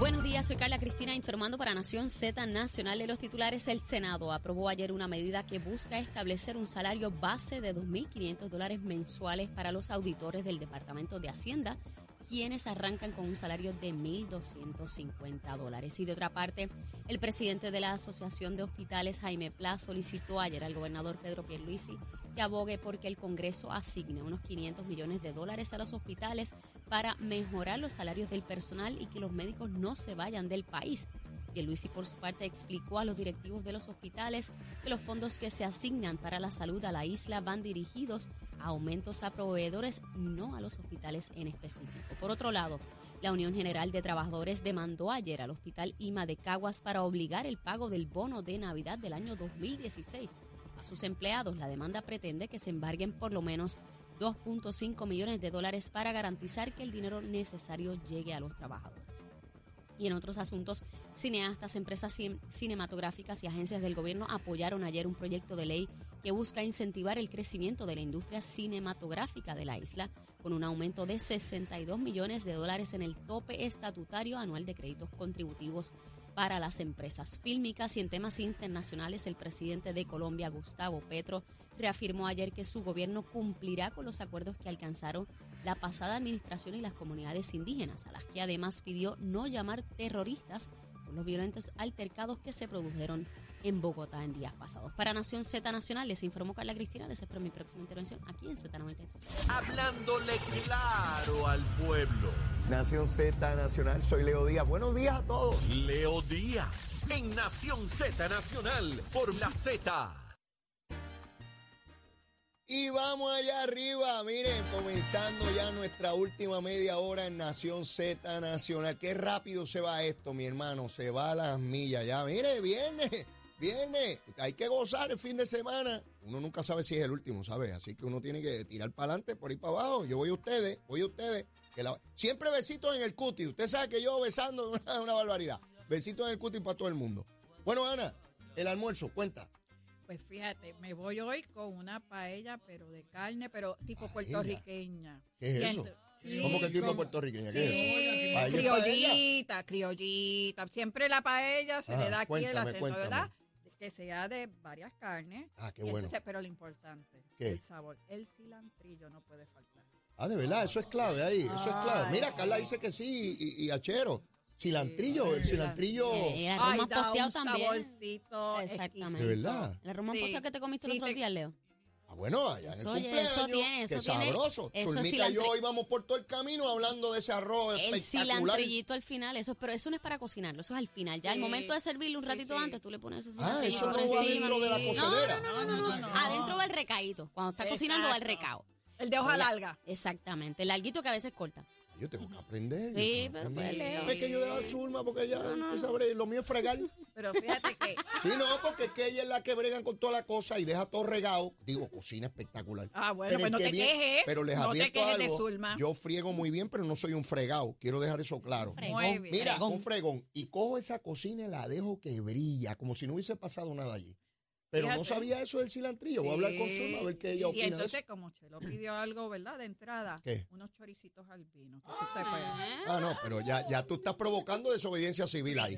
Buenos días, soy Carla Cristina informando para Nación Z Nacional de los titulares. El Senado aprobó ayer una medida que busca establecer un salario base de 2.500 dólares mensuales para los auditores del Departamento de Hacienda, quienes arrancan con un salario de 1.250 dólares. Y de otra parte, el presidente de la Asociación de Hospitales, Jaime Pla, solicitó ayer al gobernador Pedro Pierluisi que abogue porque el Congreso asigne unos 500 millones de dólares a los hospitales para mejorar los salarios del personal y que los médicos no se vayan del país. Pierluisi, por su parte, explicó a los directivos de los hospitales que los fondos que se asignan para la salud a la isla van dirigidos a aumentos a proveedores no a los hospitales en específico. Por otro lado, la Unión General de Trabajadores demandó ayer al Hospital IMA de Caguas para obligar el pago del bono de Navidad del año 2016 a sus empleados. La demanda pretende que se embarguen por lo menos 2.5 millones de dólares para garantizar que el dinero necesario llegue a los trabajadores. Y en otros asuntos, cineastas, empresas cinematográficas y agencias del gobierno apoyaron ayer un proyecto de ley que busca incentivar el crecimiento de la industria cinematográfica de la isla con un aumento de 62 millones de dólares en el tope estatutario anual de créditos contributivos para las empresas fílmicas. Y en temas internacionales el presidente de Colombia, Gustavo Petro, reafirmó ayer que su gobierno cumplirá con los acuerdos que alcanzaron la pasada administración y las comunidades indígenas, a las que además pidió no llamar terroristas por los violentos altercados que se produjeron en Bogotá en días pasados. Para Nación Z Nacional les informó Carla Cristina, les espero mi próxima intervención aquí en Z93. Hablándole claro al pueblo. Nación Z Nacional, soy Leo Díaz. Buenos días a todos. Leo Díaz en Nación Z Nacional por la Z. Y vamos allá arriba, miren, comenzando ya nuestra última media hora en Nación Z Nacional. Qué rápido se va esto, mi hermano, se va a las millas ya. Mire, viene, viene, hay que gozar el fin de semana. Uno nunca sabe si es el último, ¿sabes? Así que uno tiene que tirar para adelante, por ahí para abajo. Yo voy a ustedes, voy a ustedes. Siempre besitos en el cuti. Usted sabe que yo besando es una, una barbaridad. Besitos en el cuti para todo el mundo. Bueno, Ana, el almuerzo, cuenta. Pues fíjate, me voy hoy con una paella, pero de carne, pero tipo Paella. puertorriqueña. ¿Qué es eso? sí, ¿Cómo que tipo puertorriqueña? Sí, ¿Qué es eso? ¿Paella es criollita, criollita. Siempre la paella se le da aquí el acento, cuéntame. ¿verdad? Que sea de varias carnes. Ah, qué bueno. entonces, pero lo importante, ¿Qué? el sabor. El cilantrillo no puede faltar. Ah, de verdad, eso es clave ahí, eso es clave. Mira, sí. Carla dice que sí, y, y achero. Cilantrillo, el cilantrillo. Eh, el Ay, arroz más da posteado un también. saborcito Exactamente. De verdad. El arroz más Sí. posteado que te comiste Sí, los otros te- días, Leo. Ah, bueno, allá en el oye, cumpleaños. eso tiene, eso qué tiene- sabroso. eso Zulmita y yo cilantri- íbamos por todo el camino hablando de ese arroz El espectacular. cilantrillito al final, eso, pero eso no es para cocinarlo, eso es al final. Ya al Sí. momento de servirlo un Sí, ratito sí. antes, tú le pones ese Ah, cilantrillito eso por no va encima. dentro de la No, cocedera. No, no, no, no, no, Adentro va el recaíto. Cuando está cocinando va el Exacto. recao. El de hoja Oye, larga. Exactamente. El larguito que a veces corta. Yo tengo que aprender. yo Sí, tengo que pero aprender. pues, Leo. Es que yo dejo a Zulma porque ella empieza a bregar. Lo mío es fregar. Pero fíjate que. Sí, no, porque es que ella es la que bregan con toda la cosa y deja todo regado. Digo, cocina espectacular. Ah, bueno, Pero pues no que te quejes. Pero les no te advierto quejes de algo, Zulma. Yo friego muy bien, pero no soy un fregado. Quiero dejar eso claro. Fregón. Muy bien. Mira, Fregón. un fregón. Y cojo esa cocina y la dejo que brilla, como si no hubiese pasado nada allí. Pero no Fíjate. sabía eso del cilantrillo. Voy a hablar con. Zulma a ver qué ella Y opina de eso. entonces, como Chelo pidió algo, ¿verdad? De entrada, ¿Qué? unos choricitos al vino. que tú te pegas. Ah, no, pero ya, ya tú estás provocando desobediencia civil ahí.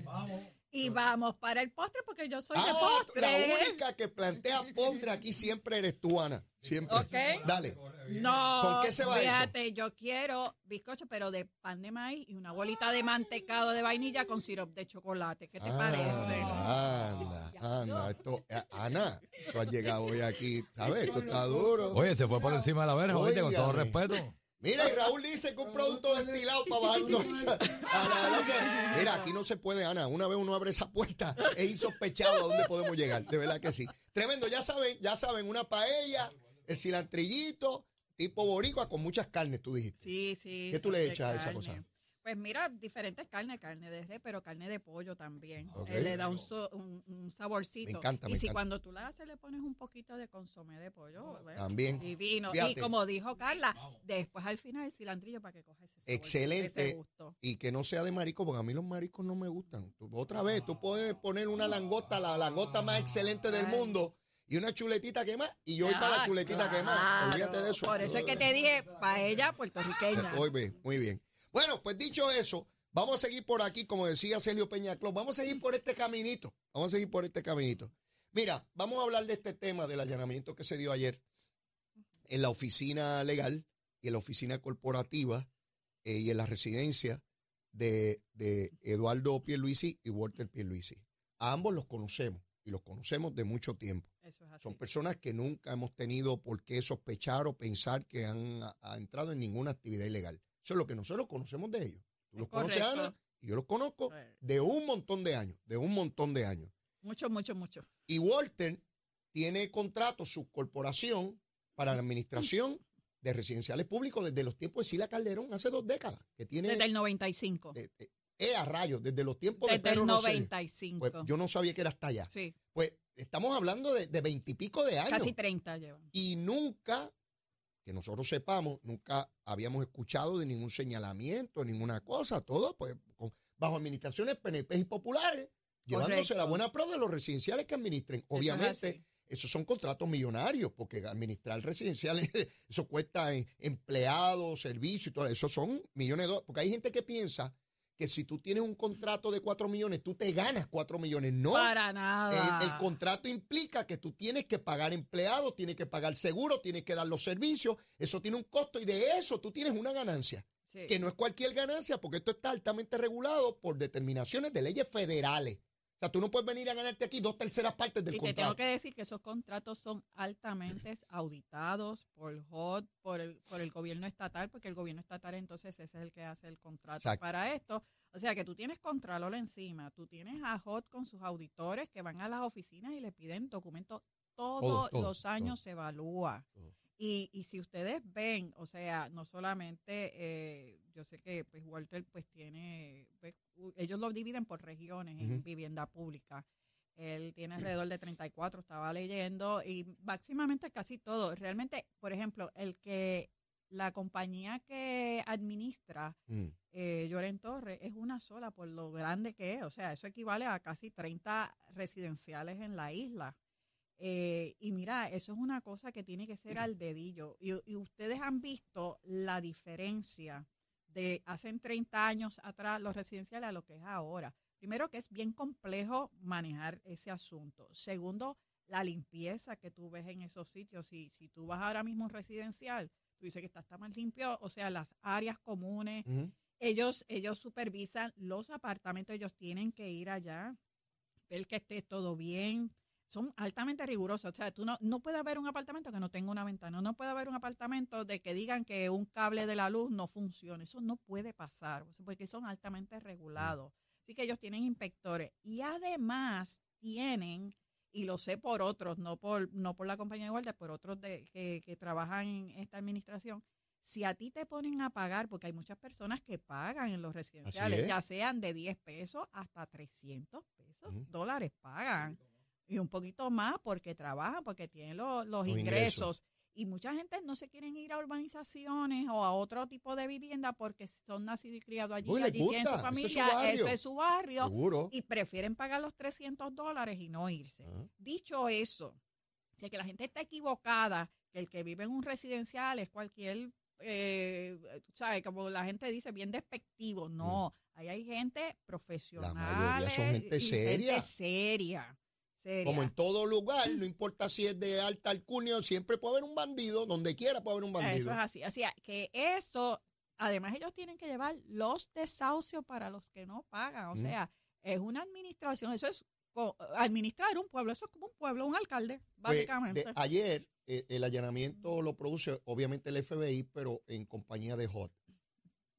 Y vamos para el postre, porque yo soy de Ah, postre. la única que plantea postre aquí siempre eres tú, Ana. Siempre. Ok. Dale. No, ¿Con qué se va eso? fíjate, yo quiero bizcocho, pero de pan de maíz y una bolita de mantecado de vainilla con sirope de chocolate. ¿Qué te Ah, parece? Anda, anda. Esto, eh, Ana, tú has llegado hoy aquí, ¿sabes? Esto está duro. Oye, se fue por encima de la verja, oíste, con todo respeto. Mira, y Raúl dice que un producto destilado para bajar todo. A la verdad que, mira, aquí no se puede, Ana. Una vez uno abre esa puerta, es insospechado a dónde podemos llegar. De verdad que sí. Tremendo, ya saben, ya saben, una paella, el cilantrillito, tipo boricua con muchas carnes, tú dijiste. Sí, sí. ¿Qué tú le echas a esa cosa? Pues mira, diferentes carnes, carne de res, pero carne de pollo también. Eh, le da un, so- un, un saborcito. Me encanta, y si encanta. cuando tú la haces le pones un poquito de consomé de pollo, ¿ves? También. divino. Fíjate. Y como dijo Carla, después al final el cilantrillo para que coja ese sabor, Excelente. ese gusto. Y que no sea de marisco, porque a mí los mariscos no me gustan. Tú- otra vez, tú puedes poner una langosta, la langosta más excelente del Ay. mundo, y una chuletita que más, y yo voy para la chuletita que más. claro. Olvídate de eso. Por eso es que te dije, paella puertorriqueña. Muy bien, muy bien. Bueno, pues dicho eso, vamos a seguir por aquí, como decía Celio Peña Clos, vamos a seguir por este caminito. Vamos a seguir por este caminito. Mira, vamos a hablar de este tema del allanamiento que se dio ayer en la oficina legal y en la oficina corporativa eh, y en la residencia de, de Eduardo Pierluisi y Walter Pierluisi. A ambos los conocemos y los conocemos de mucho tiempo. Eso es así. Son personas que nunca hemos tenido por qué sospechar o pensar que han ha- ha entrado en ninguna actividad ilegal. Eso es lo que nosotros conocemos de ellos. Tú Es los conoces. Ana, y yo los conozco de un montón de años, de un montón de años. Mucho, mucho, mucho. Y Walter tiene contrato, su corporación, para la administración de residenciales públicos desde los tiempos de Sila Calderón, hace dos décadas, que tiene... Desde el 95. de- de- eh, a rayos, desde los tiempos de Desde Pedro el Rosselló. 95. Pues yo no sabía que era hasta allá. sí, Pues estamos hablando de veintipico de, años. casi 30 llevan. y nunca, que nosotros sepamos, nunca habíamos escuchado de ningún señalamiento, ninguna cosa, todo pues con- bajo administraciones PNP y populares, llevándose la buena pro de los residenciales que administren. Obviamente, esos son contratos millonarios, porque administrar residenciales, eso cuesta en empleados, servicios y todo, eso son millones de dólares, porque hay gente que piensa que si tú tienes un contrato de cuatro millones, tú te ganas cuatro millones. No, Para nada. el, el contrato implica que tú tienes que pagar empleados, tienes que pagar seguro, tienes que dar los servicios. Eso tiene un costo y de eso tú tienes una ganancia. Sí. Que no es cualquier ganancia porque esto está altamente regulado por determinaciones de leyes federales. Sea, tú no puedes venir a ganarte aquí dos terceras partes del Y te tengo contrato. que decir que esos contratos son altamente auditados por HOT, por el, por el gobierno estatal, porque el gobierno estatal entonces ese es el que hace el contrato Exacto. para esto. O sea que tú tienes Contralor encima, tú tienes a HOT con sus auditores que van a las oficinas y le piden documentos todos Todo, todo, los años todo. se evalúa. Y, y si ustedes ven, o sea, no solamente, eh, yo sé que pues Walter pues tiene, pues, ellos lo dividen por regiones en vivienda pública. Él tiene alrededor de 34, estaba leyendo, y máximamente casi todo. Realmente, por ejemplo, el que la compañía que administra Mm. eh, Lloren Torres es una sola por lo grande que es. O sea, eso equivale a casi 30 residenciales en la isla. Eh, y mira, eso es una cosa que tiene que ser al dedillo. Y, y ustedes han visto la diferencia de hace 30 años atrás los residenciales a lo que es ahora. Primero que es bien complejo manejar ese asunto. Segundo, la limpieza que tú ves en esos sitios. Si, si tú vas ahora mismo a un residencial, tú dices que está, está más limpio, o sea, las áreas comunes, ellos, ellos supervisan los apartamentos, ellos tienen que ir allá, ver que esté todo bien. Son altamente rigurosos. O sea, tú no, no puede haber un apartamento que no tenga una ventana. No puede haber un apartamento de que digan que un cable de la luz no funciona. Eso no puede pasar, porque son altamente regulados. Así que ellos tienen inspectores. Y además tienen, y lo sé por otros, no por, no por la compañía de guardia, por otros de, que, que trabajan en esta administración, si a ti te ponen a pagar, porque hay muchas personas que pagan en los residenciales, es. ya sean de 10 pesos hasta 300 pesos, Ujú. dólares pagan. Y un poquito más porque trabajan, porque tienen lo- los, Los ingresos. ingresos. Y mucha gente no se quieren ir a urbanizaciones o a otro tipo de vivienda porque son nacidos y criados allí, Uy, allí tienen su gusta, ese es su familia, barrio. ese es su barrio, Seguro. y prefieren pagar los 300 dólares y no irse. Ajá. Dicho eso, de que la gente está equivocada, que el que vive en un residencial es cualquier, eh, ¿sabes? Como la gente dice, bien despectivo. No, ahí hay gente profesional. Mm. mayoría son gente seria. seria. Seria. Como en todo lugar, no importa si es de alta alcurnia, siempre puede haber un bandido, donde quiera puede haber un bandido. Eso es así. Así que eso, además ellos tienen que llevar los desahucios para los que no pagan. O Mm. sea, es una administración, eso es administrar un pueblo, eso es como un pueblo, un alcalde, Pues, básicamente. de- ayer eh, el allanamiento lo produce obviamente el FBI, pero en compañía de HOT.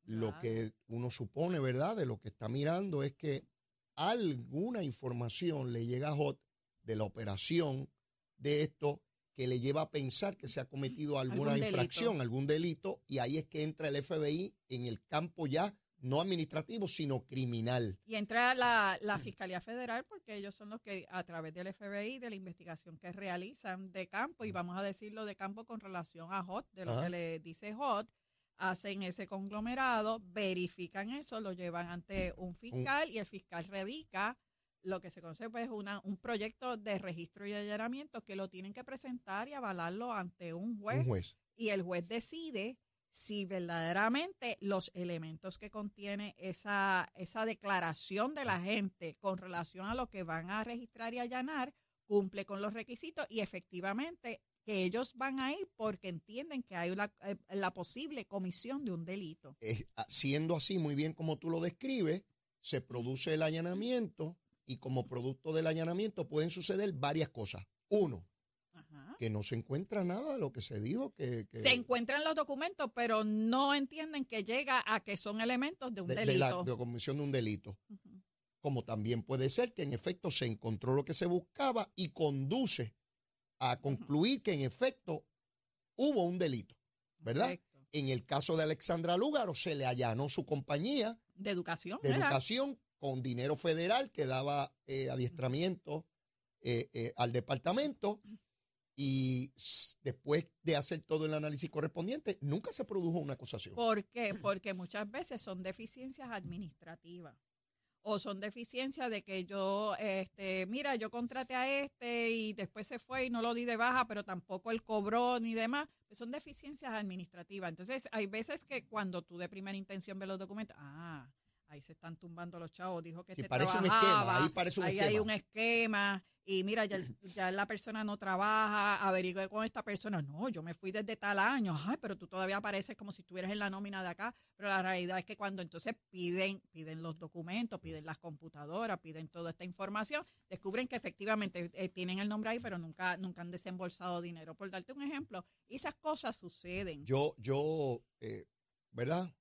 Lo que uno supone, ¿verdad? De lo que está mirando es que alguna información le llega a HOT de la operación de esto que le lleva a pensar que se ha cometido alguna Algún infracción, algún delito, y ahí es que entra el FBI en el campo ya no administrativo, sino criminal. Y entra la, la Fiscalía Federal porque ellos son los que a través del FBI, de la investigación que realizan de campo, y vamos a decirlo de campo con relación a HOT, de lo Ajá. que le dice HOT, hacen ese conglomerado, verifican eso, lo llevan ante un fiscal y el fiscal radica lo que se conoce pues una, un proyecto de registro y allanamiento que lo tienen que presentar y avalarlo ante un juez Un juez. y el juez decide si verdaderamente los elementos que contiene esa, esa declaración de la gente con relación a lo que van a registrar y allanar cumple con los requisitos y efectivamente que ellos van ahí porque entienden que hay una, eh, la posible comisión de un delito. Eh, siendo así, muy bien como tú lo describes, se produce el allanamiento y como producto del allanamiento pueden suceder varias cosas. Uno, Ajá. que no se encuentra nada de lo que se dijo que, que- Se encuentran los documentos, pero no entienden que llega a que son elementos de un de, de delito. la de comisión de un delito. Como también puede ser que en efecto se encontró lo que se buscaba y conduce a concluir que en efecto hubo un delito, ¿verdad? En el caso de Alexandra Lúgaro se le allanó su compañía De educación. de ¿verdad? educación con dinero federal que daba eh, adiestramiento eh, eh, al departamento y después de hacer todo el análisis correspondiente, nunca se produjo una acusación. ¿Por qué? Porque muchas veces son deficiencias administrativas. O son deficiencias de que yo, este, mira, yo contraté a este y después se fue y no lo di de baja, pero tampoco él cobró ni demás. Son deficiencias administrativas. Entonces, hay veces que cuando tú de primera intención ves los documentos, ah, ahí se están tumbando los chavos, dijo que Sí, este parece un esquema, ahí parece un ahí esquema. hay un esquema y mira, ya, ya la persona no trabaja, averigüe con esta persona, no, yo me fui desde tal año, ay, pero tú todavía apareces como si estuvieras en la nómina de acá, pero la realidad es que cuando entonces piden, piden los documentos, piden las computadoras, piden toda esta información, descubren que efectivamente eh, tienen el nombre ahí, pero nunca, nunca han desembolsado dinero. Por darte un ejemplo, esas cosas suceden. Yo, yo, eh, ¿verdad?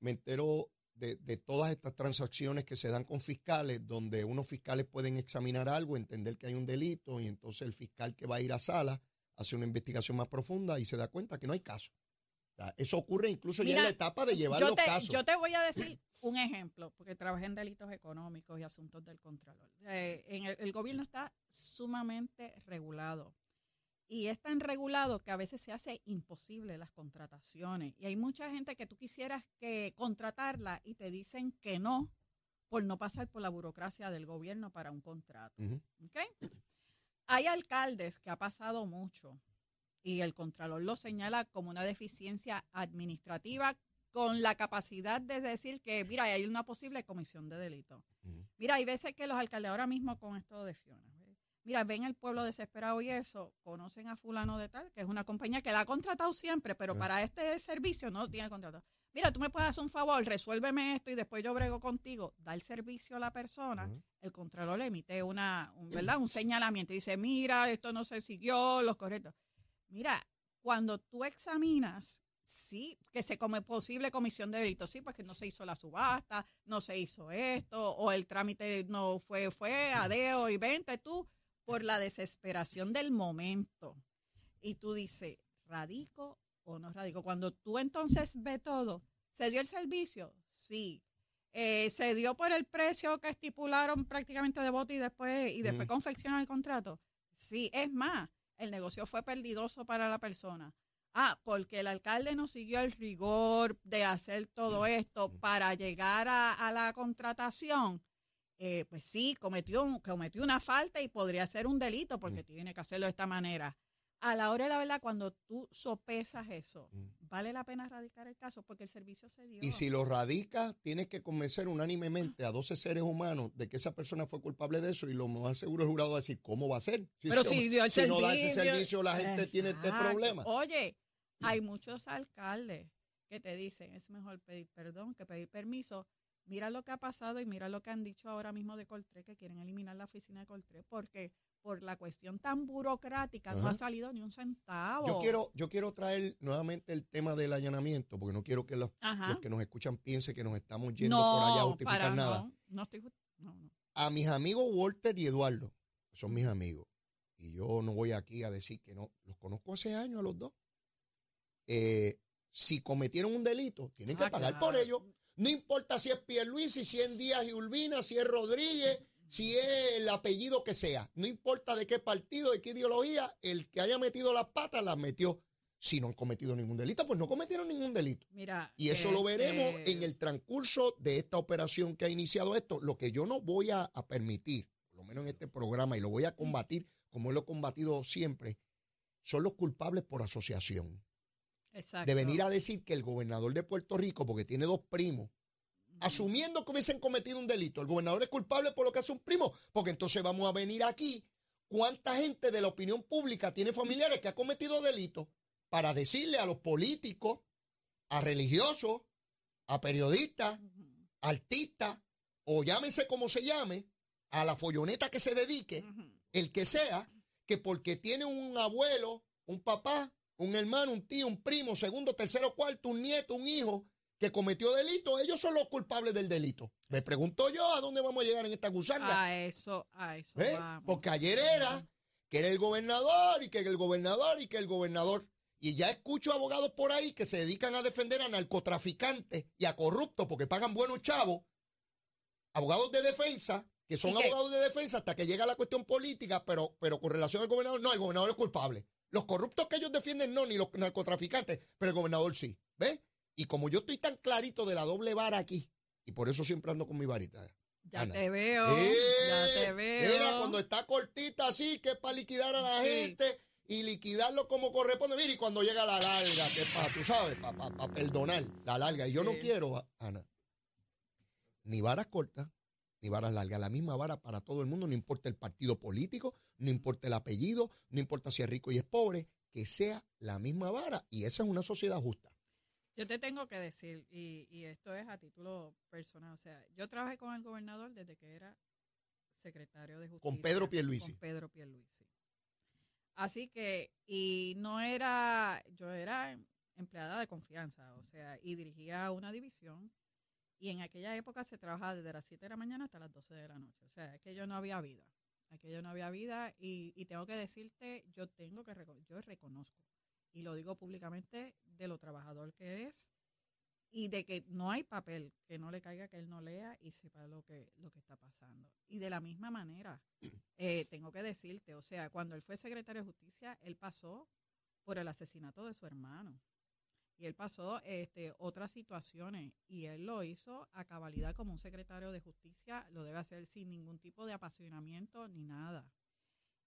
Me entero de, de todas estas transacciones que se dan con fiscales, donde unos fiscales pueden examinar algo, entender que hay un delito, y entonces el fiscal que va a ir a sala hace una investigación más profunda y se da cuenta que no hay caso. O sea, eso ocurre incluso ya en la etapa de llevar yo los te, casos. yo te voy a decir un ejemplo, porque trabajé en delitos económicos y asuntos del Contralor. Eh, en el, el gobierno está sumamente regulado. Y es tan regulado que a veces se hace imposible las contrataciones. Y hay mucha gente que tú quisieras que contratarla y te dicen que no por no pasar por la burocracia del gobierno para un contrato. Ujú. ¿ok? Hay alcaldes que ha pasado mucho y el Contralor lo señala como una deficiencia administrativa con la capacidad de decir que, mira, hay una posible comisión de delito. Mira, hay veces que los alcaldes ahora mismo con esto de Fiona. Mira, ven el pueblo desesperado y eso, conocen a fulano de tal, que es una compañía que la ha contratado siempre, pero para este servicio no tiene contrato. Mira, tú me puedes hacer un favor, resuélveme esto y después yo brego contigo. Da el servicio a la persona el Contralor le emite una, un, ¿verdad? un señalamiento y dice, mira, esto no se siguió, los correctos. Mira, cuando tú examinas, sí, que se come posible comisión de delito, sí, porque no se hizo la subasta, no se hizo esto, o el trámite no fue, fue adeo y vente tú, por la desesperación del momento. Y tú dices, ¿radico o no radico? Cuando tú entonces ves todo, ¿se dio el servicio? Sí. Eh, ¿Se dio por el precio que estipularon prácticamente de bote y después, y después Mm. confeccionan el contrato? Sí, es más, el negocio fue perdidoso para la persona. Ah, porque el alcalde no siguió el rigor de hacer todo esto para llegar a, a la contratación. Eh, pues sí, cometió, un- cometió una falta y podría ser un delito porque tiene que hacerlo de esta manera. A la hora de la verdad, cuando tú sopesas eso, Mm. ¿vale la pena radicar el caso? Porque el servicio se dio. Y si lo radicas, tienes que convencer unánimemente a 12 seres humanos de que esa persona fue culpable de eso y lo más seguro el jurado va a decir, ¿cómo va a ser? Pero se- si dio el no da ese servicio- servicio, la gente tiene este problema. Oye, hay muchos alcaldes que te dicen, es mejor pedir perdón que pedir permiso. Mira lo que ha pasado y mira lo que han dicho ahora mismo de Coltré, que quieren eliminar la oficina de Coltré, porque por la cuestión tan burocrática no ha salido ni un centavo. Yo quiero, yo quiero traer nuevamente el tema del allanamiento, porque no quiero que los, los que nos escuchan piensen que nos estamos yendo no, por allá a justificar para nada. No, no estoy. A mis amigos Walter y Eduardo, que son mis amigos, y yo no voy aquí a decir que no, los conozco hace años a los dos, eh, si cometieron un delito, tienen que Ah, pagar por ello. No importa si es Pierluisi, si es Díaz y Urbina, si es Rodríguez, si es el apellido que sea. No importa de qué partido, de qué ideología, el que haya metido las patas las metió. Si no han cometido ningún delito, pues no cometieron ningún delito. Mira. Y eso lo veremos este, en el transcurso de esta operación que ha iniciado esto. Lo que yo no voy a, a permitir, por lo menos en este programa, y lo voy a combatir como lo he combatido siempre, son los culpables por asociación. Exacto. De venir a decir que el gobernador de Puerto Rico, porque tiene dos primos, asumiendo que hubiesen cometido un delito, el gobernador es culpable por lo que hace un primo, porque entonces vamos a venir aquí. ¿Cuánta gente de la opinión pública tiene familiares que ha cometido delitos para decirle a los políticos, a religiosos, a periodistas, artistas, o llámese como se llame, a la folloneta que se dedique, el que sea, que porque tiene un abuelo, un papá, un hermano, un tío, un primo, segundo, tercero, cuarto, un nieto, un hijo, que cometió delito, ellos son los culpables del delito. Me pregunto yo a dónde vamos a llegar en esta gusanga. A eso, a eso ¿eh? vamos. Porque ayer era que era el gobernador y que el gobernador y que el gobernador. Y ya escucho abogados por ahí que se dedican a defender a narcotraficantes y a corruptos porque pagan buenos chavos. Abogados de defensa, que son abogados de defensa hasta que llega la cuestión política, pero, pero con relación al gobernador, no, el gobernador es culpable. Los corruptos que ellos defienden no, ni los narcotraficantes, pero el gobernador sí. ¿Ves? Y como yo estoy tan clarito de la doble vara aquí, y por eso siempre ando con mi varita. Ya Ana. te veo, ¡Eh! ya te veo. Mira, cuando está cortita así, que es para liquidar a la Sí. gente y liquidarlo como corresponde. Mira, y cuando llega la larga, que es para, tú sabes, para perdonar la larga. Y yo no quiero, Ana, ni varas cortas, ni varas largas. La misma vara para todo el mundo, no importa el partido político, no importa el apellido, no importa si es rico y es pobre, que sea la misma vara. Y esa es una sociedad justa. Yo te tengo que decir, y, y esto es a título personal, o sea, yo trabajé con el gobernador desde que era secretario de justicia. Con Pedro Pierluisi. Con Pedro Pierluisi. Así que, y no era, yo era empleada de confianza, o sea, y dirigía una división, y en aquella época se trabajaba desde las 7 de la mañana hasta las 12 de la noche, o sea, aquello no había vida, aquello no había vida, y, y tengo que decirte, yo tengo que, yo reconozco, y lo digo públicamente, de lo trabajador que es, y de que no hay papel que no le caiga que él no lea y sepa lo que, lo que está pasando. Y de la misma manera, eh, tengo que decirte, o sea, cuando él fue secretario de justicia, él pasó por el asesinato de su hermano. Y él pasó este, otras situaciones y él lo hizo a cabalidad como un secretario de justicia, lo debe hacer sin ningún tipo de apasionamiento ni nada.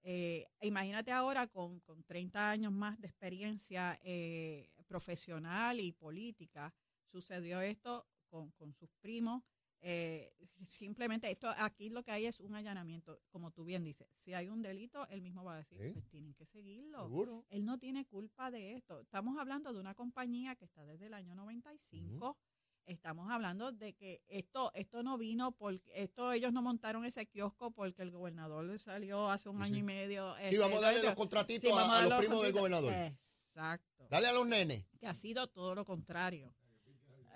Eh, imagínate ahora con, con 30 años más de experiencia eh, profesional y política, sucedió esto con, con sus primos. Eh, simplemente esto aquí lo que hay es un allanamiento, como tú bien dices, si hay un delito, él mismo va a decir, pues tienen que seguirlo. Seguro. Él no tiene culpa de esto. Estamos hablando de una compañía que está desde el año 95. Estamos hablando de que esto esto no vino porque esto ellos no montaron ese kiosco porque el gobernador le salió hace un Sí, año sí. y medio. Y este, vamos a darle los contratitos a, a los primos del gobernador. Exacto. Dale a los nenes. Que ha sido todo lo contrario.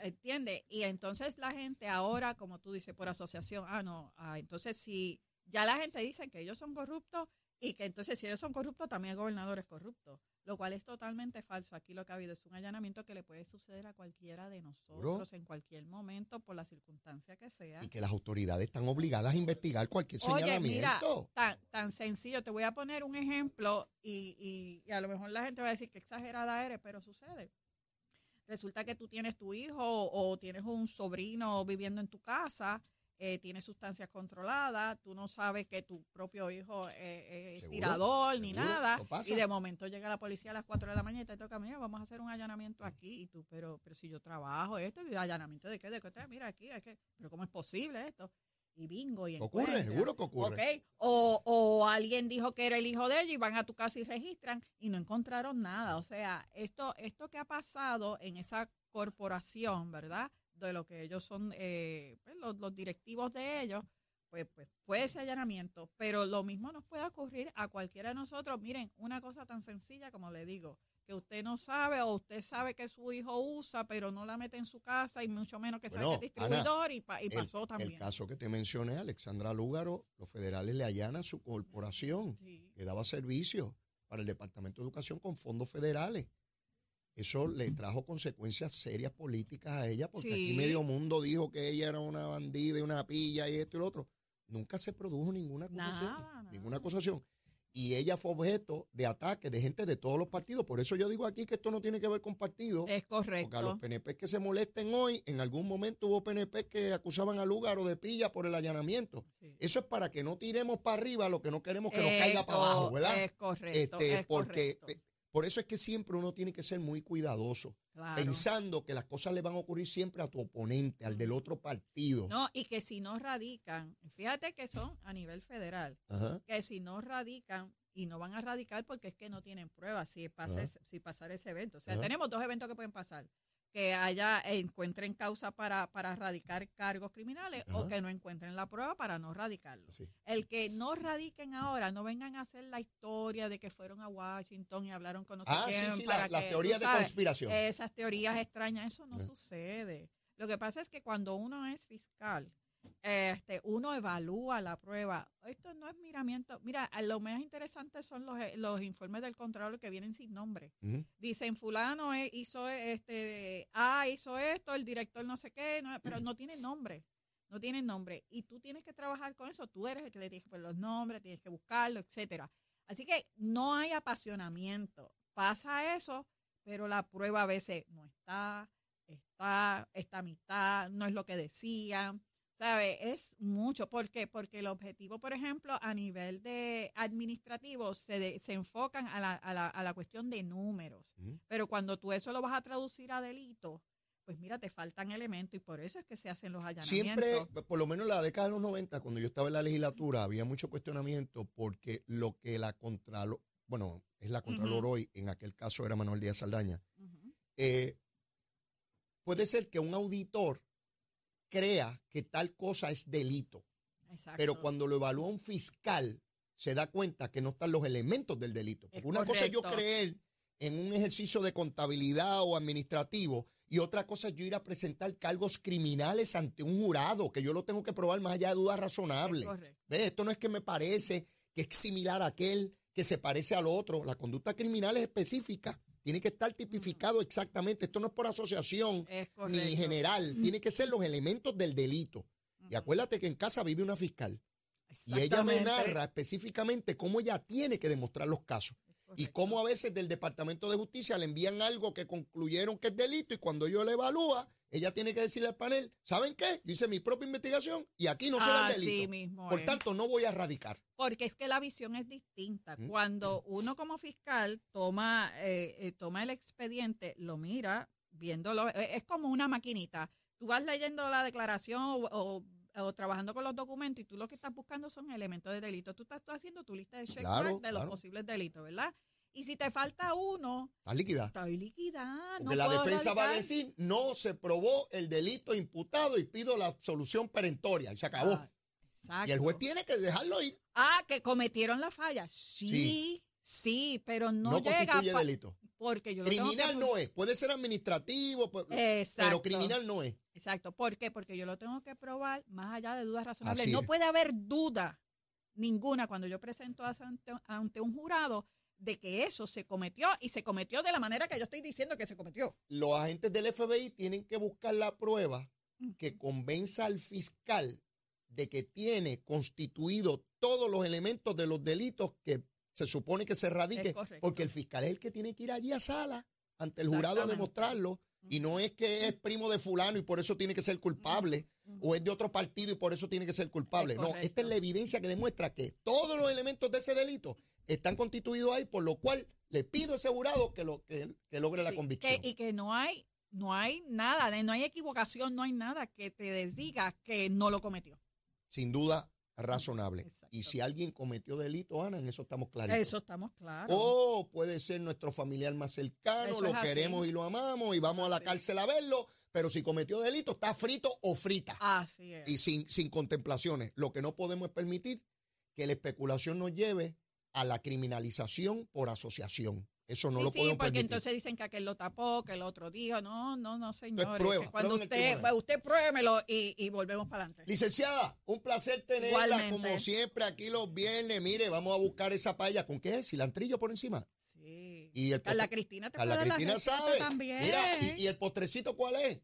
¿Entiendes? Y entonces la gente ahora, como tú dices, por asociación, ah, no, ah, entonces si ya la gente dice que ellos son corruptos y que entonces si ellos son corruptos, también el gobernador es corrupto, lo cual es totalmente falso. Aquí lo que ha habido es un allanamiento que le puede suceder a cualquiera de nosotros en cualquier momento, por la circunstancia que sea. Y que las autoridades están obligadas a investigar cualquier Oye, mira, señalamiento. tan, tan sencillo, te voy a poner un ejemplo y, y- y a lo mejor la gente va a decir que exagerada eres, pero sucede. Resulta que tú tienes tu hijo o tienes un sobrino viviendo en tu casa, eh, tiene sustancias controladas, tú no sabes que tu propio hijo eh, es Seguro, tirador ni seguro, nada, y de momento llega la policía a las 4 de la mañana y te toca, mira, vamos a hacer un allanamiento aquí, y tú, pero, pero si yo trabajo esto, ¿y allanamiento de qué? ¿De qué? Mira aquí, es que, pero ¿cómo es posible esto? Y bingo, y Ocurre, encuentra. seguro que ocurre. Ok, O, o alguien dijo que era el hijo de ellos y van a tu casa y registran y no encontraron nada. O sea, esto, esto que ha pasado en esa corporación, ¿verdad? De lo que ellos son, eh, pues, los, los directivos de ellos, pues, pues fue ese allanamiento. Pero lo mismo nos puede ocurrir a cualquiera de nosotros. Miren, una cosa tan sencilla como le digo, que usted no sabe o usted sabe que su hijo usa, pero no la mete en su casa y mucho menos que sabe Bueno, que es distribuidor y, pa- y El- pasó el, también. caso que te mencioné, Alexandra Lúgaro, los federales le allanan su corporación Sí. que daba servicio para el Departamento de Educación con fondos federales. eso le trajo consecuencias serias políticas a ella, porque aquí medio mundo dijo que ella era una bandida y una pilla y esto y lo otro. Nunca se produjo ninguna acusación. Nada, nada. Ninguna acusación. Y ella fue objeto de ataques de gente de todos los partidos. Por eso yo digo aquí que esto no tiene que ver con partidos. Es Porque a los correcto. PNP que se molesten hoy, en algún momento hubo PNP que acusaban al lugar o de pilla por el allanamiento. Sí. Eso es para que no tiremos para arriba lo que no queremos que nos caiga para abajo, ¿verdad? Es correcto. Este, es porque correcto. Por eso es que siempre uno tiene que ser muy cuidadoso, Claro. pensando que las cosas le van a ocurrir siempre a tu oponente, al del otro partido. No, y que si no radican, fíjate que son a nivel federal, Ajá. que si no radican y no van a radicar porque es que no tienen pruebas si pasa ese- si pasar ese evento. O sea, Ajá. tenemos dos eventos que pueden pasar. Que haya encuentren causa para, para radicar cargos criminales o que no encuentren la prueba para no radicarlo. Sí. El que no radiquen ahora, no vengan a hacer la historia de que fueron a Washington y hablaron con no sé Ah, sí, sí, para la- las que, teorías tú de sabes, conspiración. Esas teorías extrañas, eso no Ajá. sucede. Lo que pasa es que cuando uno es fiscal, este, uno evalúa la prueba. Esto no es miramiento. Mira, a lo más interesante son los, eh, los informes del Contralor que vienen sin nombre. Dicen, fulano eh, hizo este, ah, hizo esto, el director no sé qué, no- pero no tiene nombre. No tiene nombre. Y tú tienes que trabajar con eso. Tú eres el que le tienes que poner los nombres, tienes que buscarlo, etcétera. Así que no hay apasionamiento. Pasa eso, pero la prueba a veces no está, está, está a mitad, no es lo que decían. ¿Sabe? Es mucho. ¿Por qué? Porque el objetivo, por ejemplo, a nivel de administrativo, se, de- se enfocan a la, a, la, a la cuestión de números. Pero cuando tú eso lo vas a traducir a delito, pues mira, te faltan elementos y por eso es que se hacen los allanamientos. Siempre, por lo menos en la década de los 90, cuando yo estaba en la legislatura, había mucho cuestionamiento porque lo que la Contralor, bueno, es la Contralor hoy, en aquel caso era Manuel Díaz Saldaña, eh, puede ser que un auditor crea que tal cosa es delito, Exacto. pero cuando lo evalúa un fiscal, se da cuenta que no están los elementos del delito. Porque Es una cosa es yo creer en un ejercicio de contabilidad o administrativo y otra cosa es yo ir a presentar cargos criminales ante un jurado, que yo lo tengo que probar más allá de dudas Es razonables. Esto no es que me parece que es similar a aquel que se parece al otro. La conducta criminal es específica. Tiene que estar tipificado exactamente. Esto no es por asociación Es ni general. Tiene que ser los elementos del delito. Y acuérdate que en casa vive una fiscal. Y ella me narra específicamente cómo ella tiene que demostrar los casos. Y cómo a veces del Departamento de Justicia le envían algo que concluyeron que es delito y cuando yo le evalúa, ella tiene que decirle al panel, ¿saben qué? Yo hice mi propia investigación y aquí no se da el Así delito. mismo Por es. tanto, no voy a radicar. Porque es que la visión es distinta. Mm. Cuando uno como fiscal toma, eh, eh, toma el expediente, lo mira, viéndolo, eh, es como una maquinita. Tú vas leyendo la declaración o, o- o trabajando con los documentos y tú lo que estás buscando son elementos de delito. Tú estás tú haciendo tu lista de check Claro, de los claro. posibles delitos, ¿verdad? Y si te falta uno, Está líquida. estoy. Porque no la defensa va a decir, no se probó el delito imputado y pido la absolución perentoria. Y se acabó. Ah, exacto. y el juez tiene que dejarlo ir. Ah, que cometieron la falla. Sí, sí, pero no, No, llega constituye pa- delito. porque yo lo tengo que Criminal no es. Puede ser administrativo, Exacto. pero criminal no es. Exacto. ¿Por qué? Porque yo lo tengo que probar más allá de dudas razonables. Así no es. puede haber duda ninguna cuando yo presento ante, ante un jurado de que eso se cometió y se cometió de la manera que yo estoy diciendo que se cometió. Los agentes del FBI tienen que buscar la prueba que convenza al fiscal de que tiene constituido todos los elementos de los delitos que se supone que se radique, porque el fiscal es el que tiene que ir allí a sala ante el jurado a demostrarlo. Y no es que es primo de fulano y por eso tiene que ser culpable, o es de otro partido y por eso tiene que ser culpable. Es No, esta es la evidencia que demuestra que todos los elementos de ese delito están constituidos ahí, por lo cual le pido a ese jurado que, lo, que, que logre la convicción. que- y que no hay, no hay nada, no hay equivocación, no hay nada que te desdiga que no lo cometió. Sin duda razonable. Exacto. Y si alguien cometió delito, Ana, en eso estamos claritos. Eso estamos claros. O puede ser nuestro familiar más cercano, Eso lo así. queremos y lo amamos y vamos a la cárcel a verlo, pero si cometió delito, está frito o frita. Así es. y sin, sin contemplaciones. Lo que no podemos es permitir que la especulación nos lleve a la criminalización por asociación. Eso no sí, lo sí, podemos porque permitir. entonces dicen que aquel lo tapó, que el otro dijo, no, no, no, señores. prueba, cuando usted, pues, usted pruébemelo y, y volvemos para adelante. Licenciada, un placer tenerla Igualmente. como siempre aquí los viernes. Mire, vamos a buscar esa paella. ¿Con qué? Cilantrillo por encima. Sí. Y el Carla Cristina te Carla puede la Cristina receta sabe. también. Mira, ¿y, y el postrecito cuál es?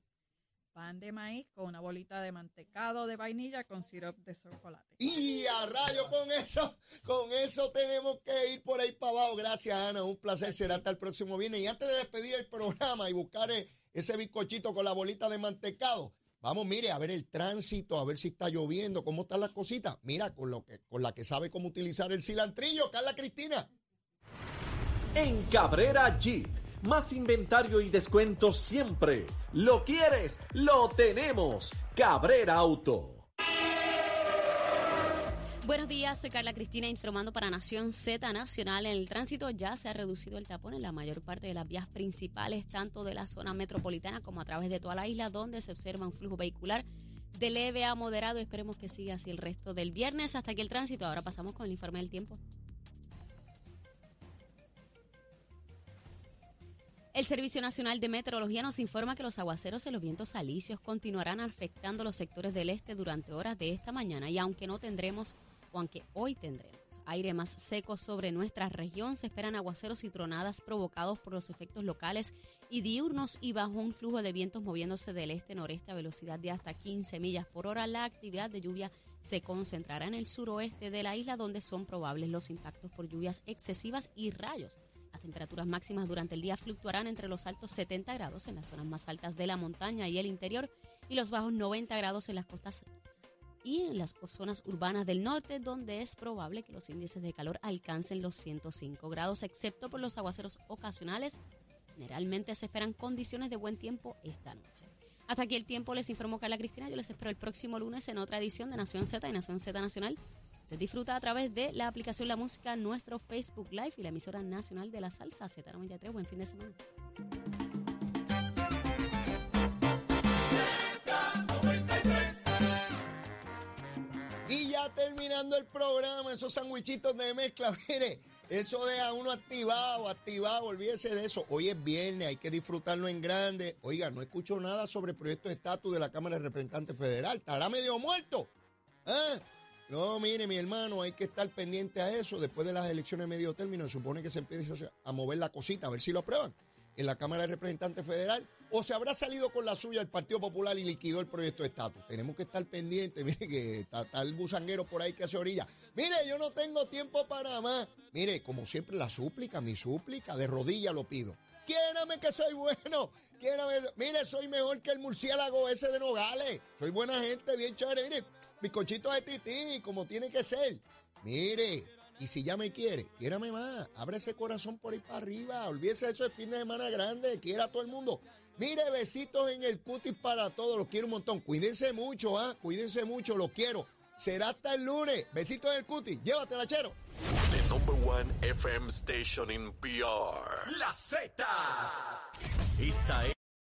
Pan de maíz con una bolita de mantecado de vainilla con sirope de chocolate. Y a rayo con eso, con eso tenemos que ir por ahí para abajo. Gracias, Ana. Un placer. Será hasta el próximo viernes. Y antes de despedir el programa y buscar eh, ese bizcochito con la bolita de mantecado, vamos, mire, a ver el tránsito, a ver si está lloviendo, cómo están las cositas. Mira, con lo que, con la que sabe cómo utilizar el cilantrillo, Carla Cristina. En Cabrera Jeep, más inventario y descuento siempre. ¿Lo quieres? Lo tenemos. Cabrera Auto. Buenos días, soy Carla Cristina informando para Nación Z Nacional. En el tránsito ya se ha reducido el tapón en la mayor parte de las vías principales, tanto de la zona metropolitana como a través de toda la isla, donde se observa un flujo vehicular de leve a moderado. Esperemos que siga así el resto del viernes. Hasta aquí el tránsito. Ahora pasamos con el informe del tiempo. El Servicio Nacional de Meteorología nos informa que los aguaceros y los vientos alisios continuarán afectando los sectores del este durante horas de esta mañana y aunque no tendremos o aunque hoy tendremos aire más seco sobre nuestra región, se esperan aguaceros y tronadas provocados por los efectos locales y diurnos y bajo un flujo de vientos moviéndose del este-noreste a velocidad de hasta 15 millas por hora. La actividad de lluvia se concentrará en el suroeste de la isla donde son probables los impactos por lluvias excesivas y rayos. Temperaturas máximas durante el día fluctuarán entre los altos 70 grados en las zonas más altas de la montaña y el interior y los bajos 90 grados en las costas y en las zonas urbanas del norte, donde es probable que los índices de calor alcancen los 105 grados, excepto por los aguaceros ocasionales. Generalmente se esperan condiciones de buen tiempo esta noche. Hasta aquí el tiempo, les informó Carla Cristina. Yo les espero el próximo lunes en otra edición de Nación Z y Nación Z Nacional. Usted disfruta a través de la aplicación La Música, nuestro Facebook Live y la emisora nacional de la salsa Z93. Buen fin de semana. Y ya terminando el programa, esos sandwichitos de mezcla, mire, eso deja uno activado, activado, olvídese de eso. Hoy es viernes, hay que disfrutarlo en grande. Oiga, no escucho nada sobre el proyecto de estatus de la Cámara de Representantes Federal. ¿Estará medio muerto? ¿Ah? No, mire, mi hermano, hay que estar pendiente a eso. Después de las elecciones de medio término, se supone que se empieza a mover la cosita, a ver si lo aprueban en la Cámara de Representantes Federal. O se habrá salido con la suya el Partido Popular y liquidó el proyecto de estatus. Tenemos que estar pendientes. Mire que está, está el gusanguero por ahí que hace orilla. Mire, yo no tengo tiempo para más. Mire, como siempre, la súplica, mi súplica, de rodilla lo pido. Quiérame que soy bueno. Quiérame. Mire, soy mejor que el murciélago ese de Nogales. Soy buena gente, bien chévere. Mire, bizcochito de tití, como tiene que ser. Mire, y si ya me quiere, quiérame más. Abre ese corazón por ahí para arriba. Olvídese de eso el fin de semana grande. Quiera a todo el mundo. Mire, besitos en el cutis para todos. Los quiero un montón. Cuídense mucho, ¿ah? Cuídense mucho. Los quiero. Será hasta el lunes. Besitos en el cutis. Llévatela, chero. Number one FM station in PR. La Z. Esta es